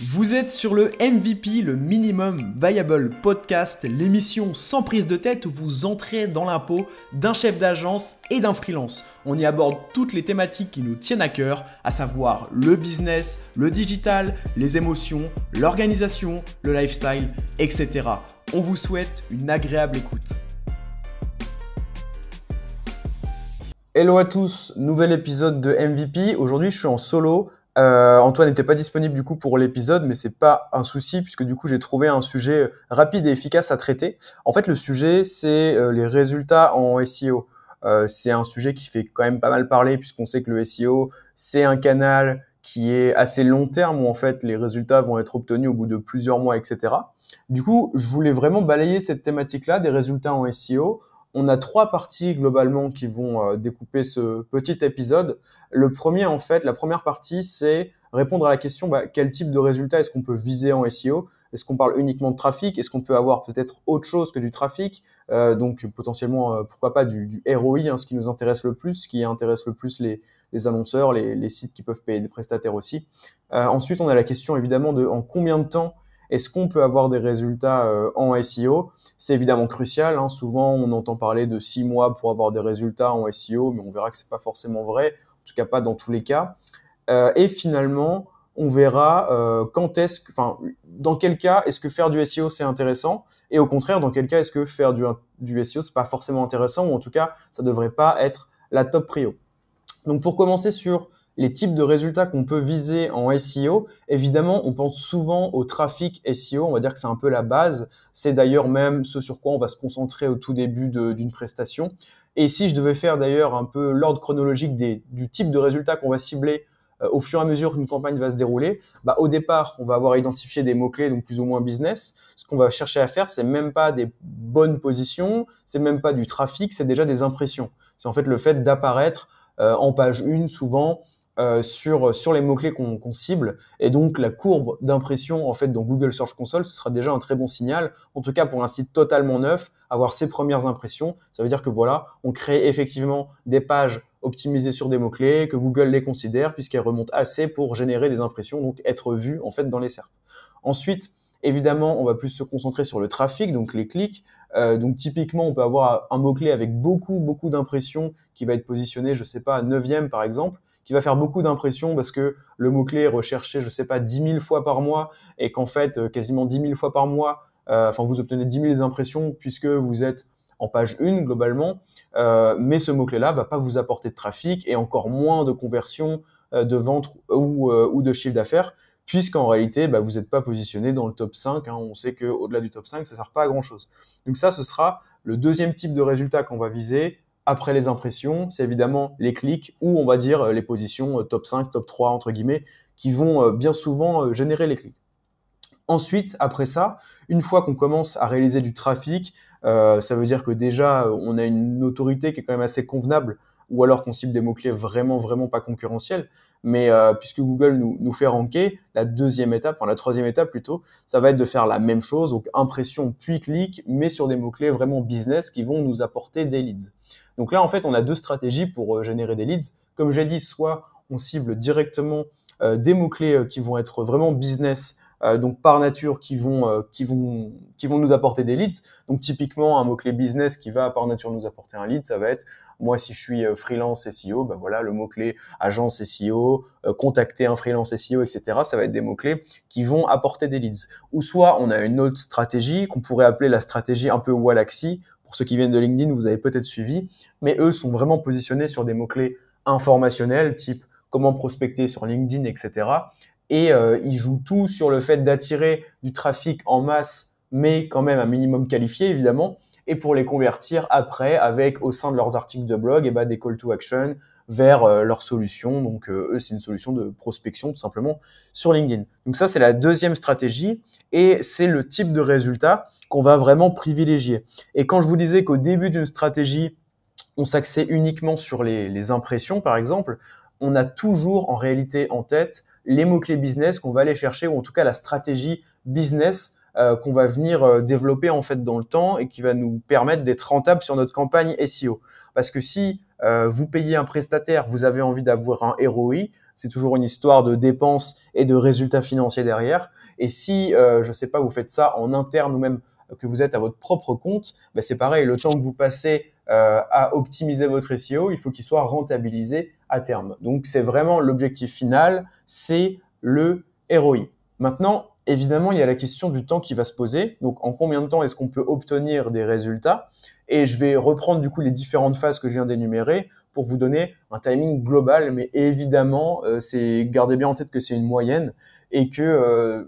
Vous êtes sur le MVP, le Minimum Viable Podcast, l'émission sans prise de tête où vous entrez dans l'impôt d'un chef d'agence et d'un freelance. On y aborde toutes les thématiques qui nous tiennent à cœur, à savoir le business, le digital, les émotions, l'organisation, le lifestyle, etc. On vous souhaite une agréable écoute. Hello à tous, nouvel épisode de MVP. Aujourd'hui, je suis en solo euh, Antoine n'était pas disponible du coup pour l'épisode, mais c'est pas un souci puisque du coup j'ai trouvé un sujet rapide et efficace à traiter. En fait, le sujet c'est euh, les résultats en SEO. Euh, c'est un sujet qui fait quand même pas mal parler puisqu'on sait que le SEO c'est un canal qui est assez long terme où en fait les résultats vont être obtenus au bout de plusieurs mois, etc. Du coup, je voulais vraiment balayer cette thématique-là des résultats en SEO on a trois parties globalement qui vont euh, découper ce petit épisode. Le premier, en fait, la première partie, c'est répondre à la question bah, quel type de résultat est-ce qu'on peut viser en SEO Est-ce qu'on parle uniquement de trafic? Est-ce qu'on peut avoir peut-être autre chose que du trafic? Euh, Donc potentiellement, euh, pourquoi pas du, ROI, hein, ce qui nous intéresse le plus, ce qui intéresse le plus les, annonceurs, les, sites qui peuvent payer des prestataires aussi. ensuite, on a la question évidemment de en combien de temps est-ce qu'on peut avoir des résultats euh, en SEO C'est évidemment crucial. Hein. Souvent, on entend parler de six mois pour avoir des résultats en SEO, mais on verra que c'est pas forcément vrai. En tout cas, pas dans tous les cas. Euh, et finalement, on verra euh, quand est-ce, enfin, dans quel cas est-ce que faire du SEO c'est intéressant, et au contraire, dans quel cas est-ce que faire du, du SEO c'est pas forcément intéressant, ou en tout cas, ça devrait pas être la top prio. Donc, pour commencer sur les types de résultats qu'on peut viser en SEO, évidemment, on pense souvent au trafic SEO, on va dire que c'est un peu la base. C'est d'ailleurs même ce sur quoi on va se concentrer au tout début d'une prestation. Et si je devais faire d'ailleurs un peu l'ordre chronologique des, du type de résultats qu'on va cibler euh, au fur et à mesure qu'une campagne va se dérouler, bah, au départ, on va avoir identifié des mots-clés, donc plus ou moins business. Ce qu'on va chercher à faire, c'est même pas des bonnes positions, c'est même pas du trafic, c'est déjà des impressions. C'est en fait le fait d'apparaître euh, en page 1 souvent euh, sur sur les mots clés qu'on cible. Et donc la courbe d'impression en fait dans Google Search Console ce sera déjà un très bon signal. En tout cas pour un site totalement neuf avoir ses premières impressions ça veut dire que voilà on crée effectivement des pages optimisées sur des mots clés que Google les considère puisqu'elles remontent assez pour générer des impressions donc être vues en fait dans les SERP ensuite Évidemment, on va plus se concentrer sur le trafic, donc les clics. Euh, donc typiquement, on peut avoir un mot-clé avec beaucoup, beaucoup d'impressions qui va être positionné, je sais pas, à 9 par exemple qui va faire beaucoup d'impression parce que le mot-clé est recherché, je sais pas, 10 000 fois par mois et qu'en fait, euh, quasiment 10 000 fois par mois, euh, vous obtenez 10 000 impressions puisque vous êtes en page 1 globalement, mais ce mot-clé-là va pas vous apporter de trafic et encore moins de conversion de vente ou de chiffre d'affaires, puisqu'en réalité, bah, vous n'êtes pas positionné dans le top 5. Hein. On sait qu'au-delà du top 5, ça sert pas à grand-chose. Donc ça, ce sera le deuxième type de résultat qu'on va viser, après les impressions, c'est évidemment les clics ou on va dire euh, les positions euh, top 5, top 3 entre guillemets qui vont euh, bien souvent générer les clics. Ensuite, après ça, une fois qu'on commence à réaliser du trafic, ça veut dire que déjà on a une autorité qui est quand même assez convenable ou alors qu'on cible des mots-clés vraiment, vraiment pas concurrentiels. Mais euh, puisque Google nous, fait ranker, la deuxième étape, enfin la troisième étape plutôt, ça va être de faire la même chose, donc impression puis clic, mais sur des mots-clés vraiment business qui vont nous apporter des leads. Donc là, en fait, on a deux stratégies pour euh, générer des leads. Comme j'ai dit, soit on cible directement euh, des mots-clés qui vont être vraiment business, donc par nature qui vont euh, qui vont qui vont nous apporter des leads. Donc typiquement un mot clé business qui va par nature nous apporter un lead, ça va être moi si je suis euh, freelance SEO, ben voilà le mot clé agence SEO, contacter un freelance SEO, etc. Ça va être des mots clés qui vont apporter des leads. Ou soit on a une autre stratégie qu'on pourrait appeler la stratégie un peu Walaxy. Pour ceux qui viennent de LinkedIn, vous avez peut-être suivi, mais eux sont vraiment positionnés sur des mots clés informationnels type comment prospecter sur LinkedIn, etc et euh, ils jouent tout sur le fait d'attirer du trafic en masse mais quand même un minimum qualifié évidemment, et pour les convertir après avec au sein de leurs articles de blog et eh ben, des call to action vers euh, leur solution. Donc euh, eux c'est une solution de prospection tout simplement sur LinkedIn. Donc ça c'est la deuxième stratégie et c'est le type de résultat qu'on va vraiment privilégier. Et quand je vous disais qu'au début d'une stratégie on s'axait uniquement sur les impressions par exemple, on a toujours en réalité en tête les mots-clés business qu'on va aller chercher, ou en tout cas la stratégie business euh, qu'on va venir euh, développer en fait dans le temps et qui va nous permettre d'être rentable sur notre campagne SEO. Parce que si euh, vous payez un prestataire, vous avez envie d'avoir un ROI, c'est toujours une histoire de dépenses et de résultats financiers derrière. Et si, euh, je sais pas, vous faites ça en interne ou même que vous êtes à votre propre compte, ben c'est pareil, le temps que vous passez euh, à optimiser votre SEO, il faut qu'il soit rentabilisé terme. Donc c'est vraiment l'objectif final, c'est le ROI. Maintenant, évidemment, il y a la question du temps qui va se poser. Donc, en combien de temps est-ce qu'on peut obtenir des résultats? Et je vais reprendre du coup les différentes phases que je viens d'énumérer pour vous donner un timing global. Mais évidemment, euh, c'est gardez bien en tête que c'est une moyenne et que euh,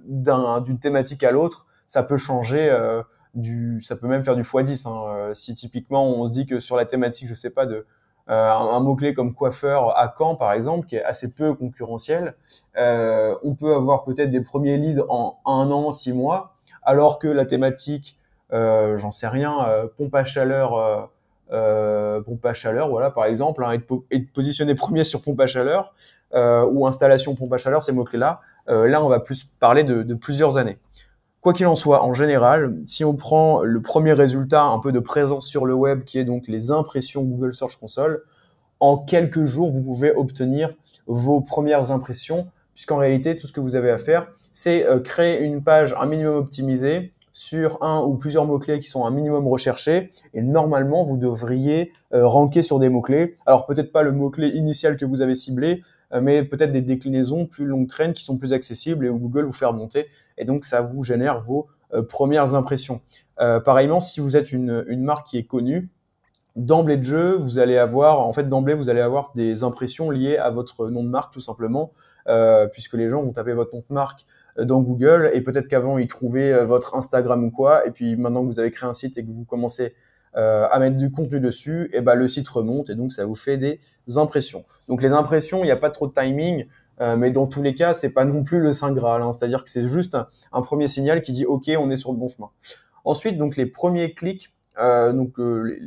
d'une thématique à l'autre, ça peut changer. Euh, du, ça peut même faire du x10. Hein. si typiquement on se dit que sur la thématique, je sais pas de euh, un, mot-clé comme coiffeur à Caen, par exemple, qui est assez peu concurrentiel. Euh, on peut avoir peut-être des premiers leads en un an, six mois, alors que la thématique, euh, j'en sais rien, pompe à chaleur, pompe à chaleur, voilà, par exemple, hein, positionné premier sur pompe à chaleur ou installation pompe à chaleur, ces mots-clés-là, là, on va plus parler de plusieurs années. Quoi qu'il en soit, en général, si on prend le premier résultat un peu de présence sur le web, qui est donc les impressions Google Search Console, en quelques jours, vous pouvez obtenir vos premières impressions, puisqu'en réalité, tout ce que vous avez à faire, c'est euh, créer une page un minimum optimisée sur un ou plusieurs mots-clés qui sont un minimum recherchés, et normalement, vous devriez euh, ranker sur des mots-clés. Alors peut-être pas le mot-clé initial que vous avez ciblé, euh, mais peut-être des déclinaisons plus longues traînes qui sont plus accessibles et où Google vous fait remonter. Et donc, ça vous génère vos euh, premières impressions. Pareillement, si vous êtes une, marque qui est connue, d'emblée de jeu, vous allez avoir, en fait, d'emblée, vous allez avoir des impressions liées à votre nom de marque, tout simplement, puisque les gens vont taper votre nom de marque dans Google et peut-être qu'avant ils trouvaient votre Instagram ou quoi, et puis maintenant que vous avez créé un site et que vous commencez euh, à mettre du contenu dessus, et ben le site remonte et donc ça vous fait des impressions. Donc les impressions, il n'y a pas trop de timing, euh, mais dans tous les cas, c'est pas non plus le saint graal. Hein. C'est-à-dire que c'est juste un, premier signal qui dit OK, on est sur le bon chemin. Ensuite, donc les premiers clics, euh, donc euh,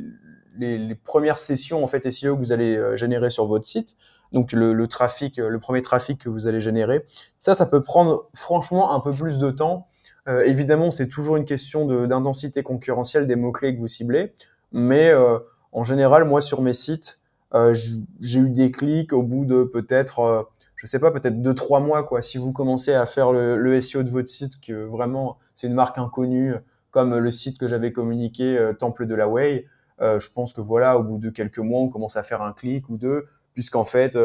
les, premières sessions en fait SEO que vous allez euh, générer sur votre site, donc le, le, trafic, le premier trafic que vous allez générer, ça, ça peut prendre franchement un peu plus de temps. Euh, évidemment, c'est toujours une question d'intensité concurrentielle des mots-clés que vous ciblez, mais euh, en général, moi, sur mes sites, euh, j'ai eu des clics au bout de peut-être, je sais pas, peut-être deux trois mois, quoi. Si vous commencez à faire le, le SEO de votre site, que vraiment c'est une marque inconnue, comme le site que j'avais communiqué, Temple de la Way, je pense que voilà, au bout de quelques mois, on commence à faire un clic ou deux, puisqu'en fait,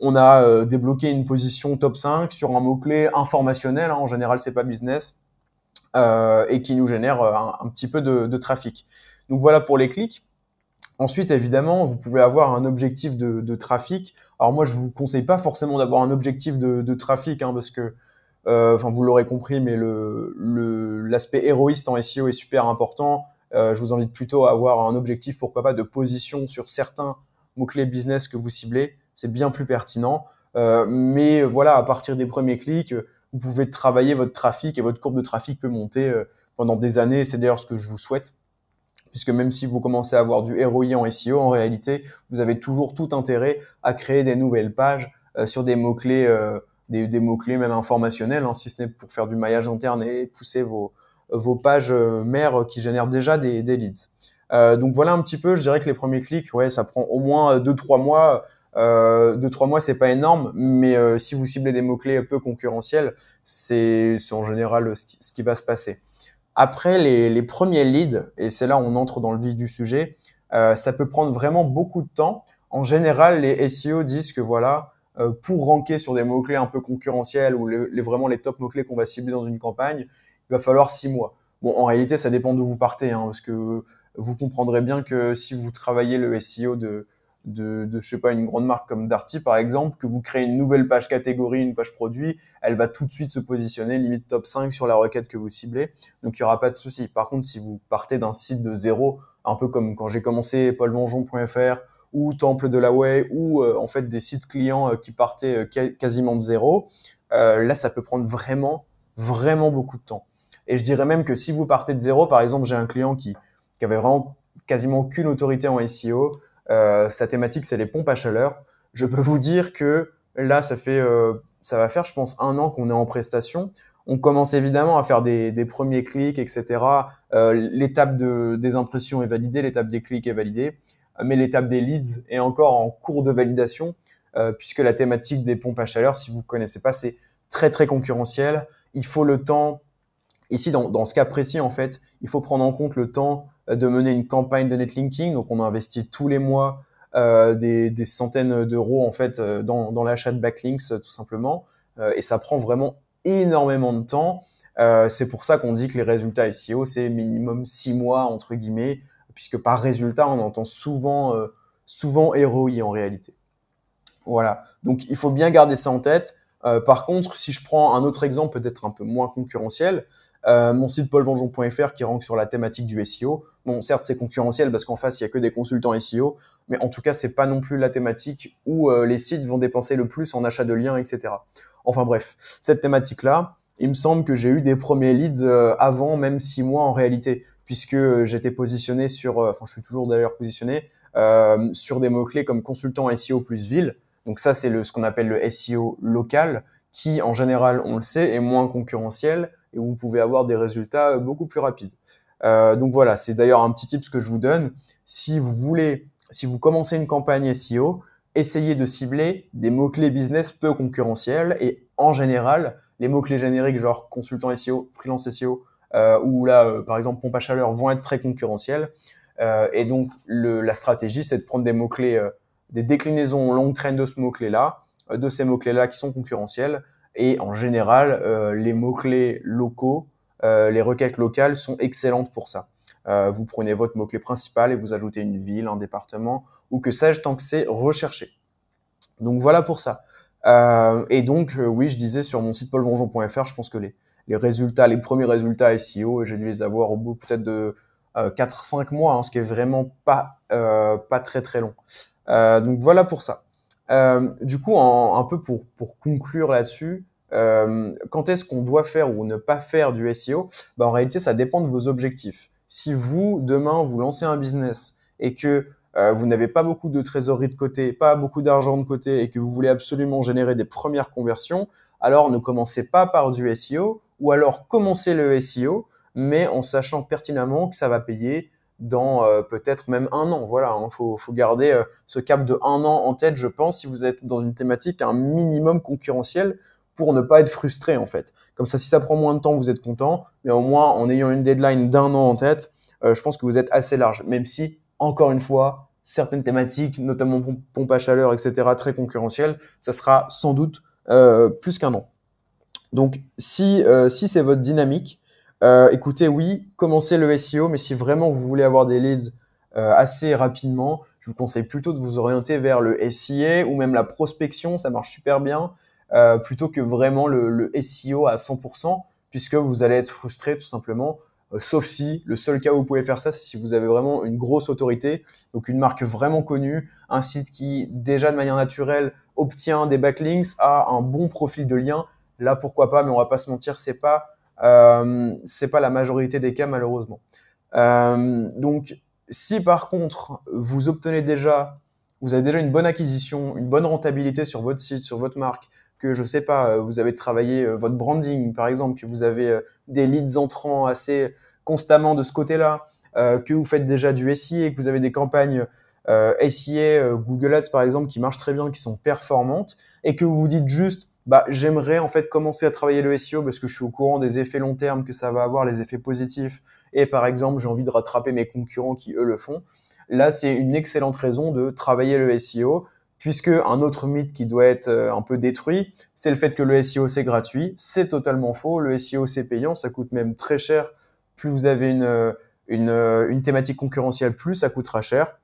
on a débloqué une position top 5 sur un mot-clé informationnel. Hein, en général, c'est pas business. Euh, et qui nous génère euh, un, petit peu de, trafic. Donc voilà pour les clics. Ensuite, évidemment, vous pouvez avoir un objectif de, trafic. Alors moi, je vous conseille pas forcément d'avoir un objectif de, trafic, hein, parce que, euh, vous l'aurez compris, mais l'aspect héroïste en SEO est super important. Euh, je vous invite plutôt à avoir un objectif, pourquoi pas, de position sur certains mots-clés business que vous ciblez. C'est bien plus pertinent. Euh, mais voilà, à partir des premiers clics, vous pouvez travailler votre trafic et votre courbe de trafic peut monter euh, pendant des années. C'est d'ailleurs ce que je vous souhaite. Puisque même si vous commencez à avoir du ROI en SEO, en réalité, vous avez toujours tout intérêt à créer des nouvelles pages euh, sur des mots-clés, euh, des, mots-clés même informationnels, hein, si ce n'est pour faire du maillage interne et pousser vos, vos pages mères qui génèrent déjà des, des leads. Donc voilà un petit peu, je dirais que les premiers clics, ouais, ça prend au moins 2-3 mois. Euh, deux trois mois c'est pas énorme mais euh, si vous ciblez des mots clés peu concurrentiels c'est en général ce qui, ce qui, va se passer. Après les, les premiers leads et c'est là où on entre dans le vif du sujet euh, ça peut prendre vraiment beaucoup de temps. En général les SEO disent que voilà euh, pour ranker sur des mots clés un peu concurrentiels ou les, vraiment les top mots clés qu'on va cibler dans une campagne il va falloir six mois. Bon en réalité ça dépend d'où vous partez hein, parce que vous comprendrez bien que si vous travaillez le SEO de de, de, je sais pas, une grande marque comme Darty, par exemple, que vous créez une nouvelle page catégorie, une page produit, elle va tout de suite se positionner limite top 5 sur la requête que vous ciblez. Donc, il y aura pas de souci. Par contre, si vous partez d'un site de zéro, un peu comme quand j'ai commencé paulvengeon.fr ou Temple de la Way ou euh, en fait des sites clients euh, qui partaient euh, quasiment de zéro, là, ça peut prendre vraiment, vraiment beaucoup de temps. Et je dirais même que si vous partez de zéro, par exemple, j'ai un client qui, qui avait vraiment quasiment aucune autorité en SEO, euh, sa thématique, c'est les pompes à chaleur. Je peux vous dire que là, ça fait, euh, ça va faire, je pense, un an qu'on est en prestation. On commence évidemment à faire des, des premiers clics, etc. Euh, l'étape de, des impressions est validée, l'étape des clics est validée, mais l'étape des leads est encore en cours de validation. puisque la thématique des pompes à chaleur, si vous connaissez pas, c'est très très concurrentiel. Il faut le temps. Ici, dans, dans ce cas précis, en fait, il faut prendre en compte le temps de mener une campagne de netlinking. Donc, on investit tous les mois euh, des, centaines d'euros en fait euh, dans, l'achat de backlinks tout simplement. Euh, et ça prend vraiment énormément de temps. c'est pour ça qu'on dit que les résultats SEO c'est minimum six mois entre guillemets, puisque par résultat on entend souvent souvent ROI en réalité. Voilà. Donc il faut bien garder ça en tête. Euh, par contre, si je prends un autre exemple peut-être un peu moins concurrentiel, euh, mon site paulvengeon.fr qui rank sur la thématique du SEO. Bon, certes, c'est concurrentiel parce qu'en face, il y a que des consultants SEO, mais en tout cas, c'est pas non plus la thématique où euh, les sites vont dépenser le plus en achat de liens, etc. Enfin bref, cette thématique-là, il me semble que j'ai eu des premiers leads avant même six mois en réalité, puisque j'étais positionné sur, enfin, je suis toujours d'ailleurs positionné sur des mots-clés comme consultant SEO plus ville. Donc ça, c'est ce qu'on appelle le SEO local, qui en général, on le sait, est moins concurrentiel et vous pouvez avoir des résultats euh, beaucoup plus rapides. Euh, donc voilà, c'est d'ailleurs un petit tip que je vous donne. Si vous voulez, si vous commencez une campagne SEO, essayez de cibler des mots-clés business peu concurrentiels et en général, les mots-clés génériques genre consultant SEO, freelance SEO euh, ou là, par exemple, pompe à chaleur vont être très concurrentiels. Et donc, la stratégie, c'est de prendre des mots-clés, des déclinaisons longue traîne de ce mot-clé-là, de ces mots-clés-là qui sont concurrentiels et en général, euh, les mots-clés locaux, euh, les requêtes locales sont excellentes pour ça. Euh, vous prenez votre mot-clé principal et vous ajoutez une ville, un département, ou que sais-je, tant que c'est recherché. Donc voilà pour ça. et donc, oui, je disais sur mon site paulvonjon.fr, je pense que les, les résultats, les premiers résultats SEO, j'ai dû les avoir au bout peut-être de 4-5 mois, hein, ce qui est vraiment pas, pas très très long. Donc voilà pour ça. Euh, du coup, un peu pour, pour conclure là-dessus, euh, quand est-ce qu'on doit faire ou ne pas faire du SEO bah, En réalité, ça dépend de vos objectifs. Si vous, demain, vous lancez un business et que euh, vous n'avez pas beaucoup de trésorerie de côté, pas beaucoup d'argent de côté et que vous voulez absolument générer des premières conversions, alors ne commencez pas par du SEO ou alors commencez le SEO, mais en sachant pertinemment que ça va payer dans euh, peut-être même un an. Voilà, il hein, faut, faut, garder euh, ce cap de un an en tête, je pense, si vous êtes dans une thématique un minimum concurrentiel pour ne pas être frustré en fait. Comme ça, si ça prend moins de temps, vous êtes content, mais au moins en ayant une deadline d'un an en tête, euh, je pense que vous êtes assez large. Même si, encore une fois, certaines thématiques, notamment pompe à chaleur, etc., très concurrentielles, ça sera sans doute plus qu'un an. Donc, si, si c'est votre dynamique, euh, écoutez, oui, commencez le SEO, mais si vraiment vous voulez avoir des leads euh, assez rapidement, je vous conseille plutôt de vous orienter vers le SIA ou même la prospection, ça marche super bien, euh, plutôt que vraiment le, le, SEO à 100%, puisque vous allez être frustré tout simplement. sauf si le seul cas où vous pouvez faire ça, c'est si vous avez vraiment une grosse autorité, donc une marque vraiment connue, un site qui déjà de manière naturelle obtient des backlinks, a un bon profil de lien. Là, pourquoi pas, mais on va pas se mentir, c'est pas euh, c'est pas la majorité des cas malheureusement. Euh, donc, si par contre vous obtenez déjà, vous avez déjà une bonne acquisition, une bonne rentabilité sur votre site, sur votre marque, que je sais pas, vous avez travaillé euh, votre branding par exemple, que vous avez euh, des leads entrants assez constamment de ce côté-là, euh, que vous faites déjà du SIA, que vous avez des campagnes euh, SIA, Google Ads par exemple, qui marchent très bien, qui sont performantes, et que vous vous dites juste, bah, j'aimerais en fait commencer à travailler le SEO parce que je suis au courant des effets long terme que ça va avoir, les effets positifs. Et par exemple, j'ai envie de rattraper mes concurrents qui eux le font. Là, c'est une excellente raison de travailler le SEO puisque un autre mythe qui doit être euh, un peu détruit, c'est le fait que le SEO c'est gratuit. C'est totalement faux. Le SEO c'est payant, ça coûte même très cher. Plus vous avez une, euh, euh, une thématique concurrentielle, plus ça coûtera cher.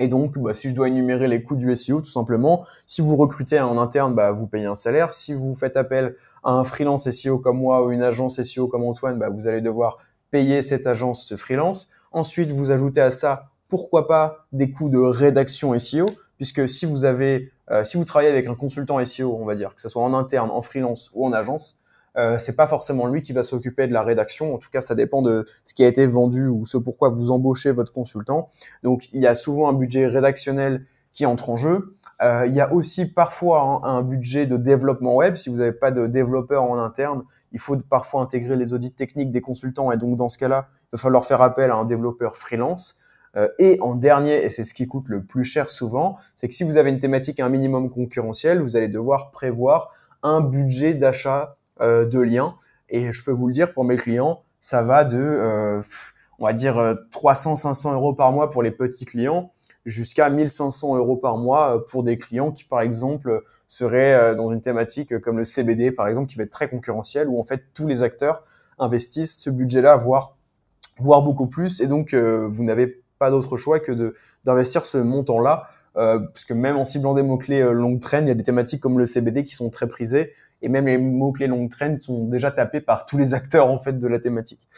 Et donc, bah, si je dois énumérer les coûts du SEO, tout simplement, si vous recrutez en interne, bah, vous payez un salaire. Si vous faites appel à un freelance SEO comme moi ou une agence SEO comme Antoine, bah, vous allez devoir payer cette agence, ce freelance. Ensuite, vous ajoutez à ça, pourquoi pas, des coûts de rédaction SEO, puisque si vous avez, euh, si vous travaillez avec un consultant SEO, on va dire, que ce soit en interne, en freelance ou en agence, euh, c'est pas forcément lui qui va s'occuper de la rédaction. En tout cas, ça dépend de ce qui a été vendu ou ce pourquoi vous embauchez votre consultant. Donc, il y a souvent un budget rédactionnel qui entre en jeu. Euh, il y a aussi parfois un, budget de développement web. Si vous n'avez pas de développeur en interne, il faut parfois intégrer les audits techniques des consultants. Et donc, dans ce cas-là, il va falloir faire appel à un développeur freelance. et en dernier, et c'est ce qui coûte le plus cher souvent, c'est que si vous avez une thématique un minimum concurrentiel, vous allez devoir prévoir un budget d'achat de liens. Et je peux vous le dire, pour mes clients, ça va de, on va dire, 300-500 euros par mois pour les petits clients jusqu'à 1500 euros par mois euh, pour des clients qui, par exemple, seraient euh, dans une thématique comme le CBD, par exemple, qui va être très concurrentiel, où en fait tous les acteurs investissent ce budget-là, voire, voire beaucoup plus, et donc euh, vous n'avez pas d'autre choix que d'investir ce montant-là, euh, parce que même en ciblant des mots-clés euh, longue il y a des thématiques comme le CBD qui sont très prisées, et même les mots-clés longue traîne sont déjà tapés par tous les acteurs en fait de la thématique.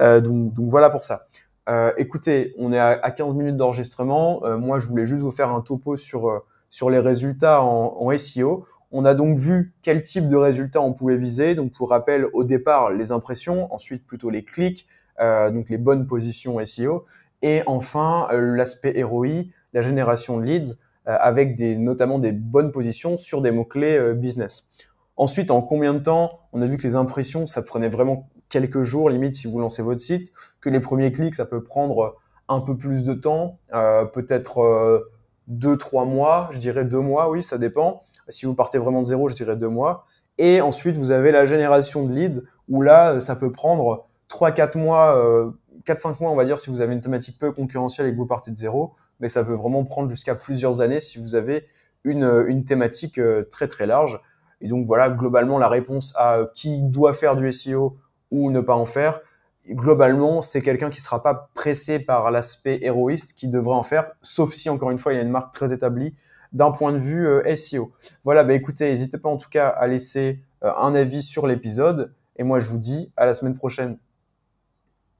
Euh, donc, donc voilà pour ça. Euh, écoutez, on est à, 15 minutes d'enregistrement. Euh, moi, je voulais juste vous faire un topo sur, euh, sur les résultats en, en, SEO. On a donc vu quel type de résultats on pouvait viser. Donc, pour rappel, au départ, les impressions, ensuite plutôt les clics, donc les bonnes positions SEO, et enfin l'aspect ROI, la génération de leads, avec des, notamment des bonnes positions sur des mots-clés business. Ensuite, en combien de temps On a vu que les impressions, ça prenait vraiment quelques jours, limite si vous lancez votre site, que les premiers clics, ça peut prendre un peu plus de temps, euh, peut-être euh, deux, trois mois, je dirais deux mois, oui, ça dépend. Si vous partez vraiment de zéro, je dirais deux mois. Et ensuite, vous avez la génération de leads, où là, ça peut prendre trois, quatre mois, euh, quatre, cinq mois, on va dire, si vous avez une thématique peu concurrentielle et que vous partez de zéro, mais ça peut vraiment prendre jusqu'à plusieurs années si vous avez une, thématique euh, très très large. Et donc voilà, globalement, la réponse à qui doit faire du SEO ou ne pas en faire. Globalement, c'est quelqu'un qui sera pas pressé par l'aspect héroïste qui devrait en faire, sauf si, encore une fois, il y a une marque très établie d'un point de vue euh, SEO. Voilà, bah écoutez, n'hésitez pas en tout cas à laisser euh, un avis sur l'épisode. Et moi, je vous dis à la semaine prochaine.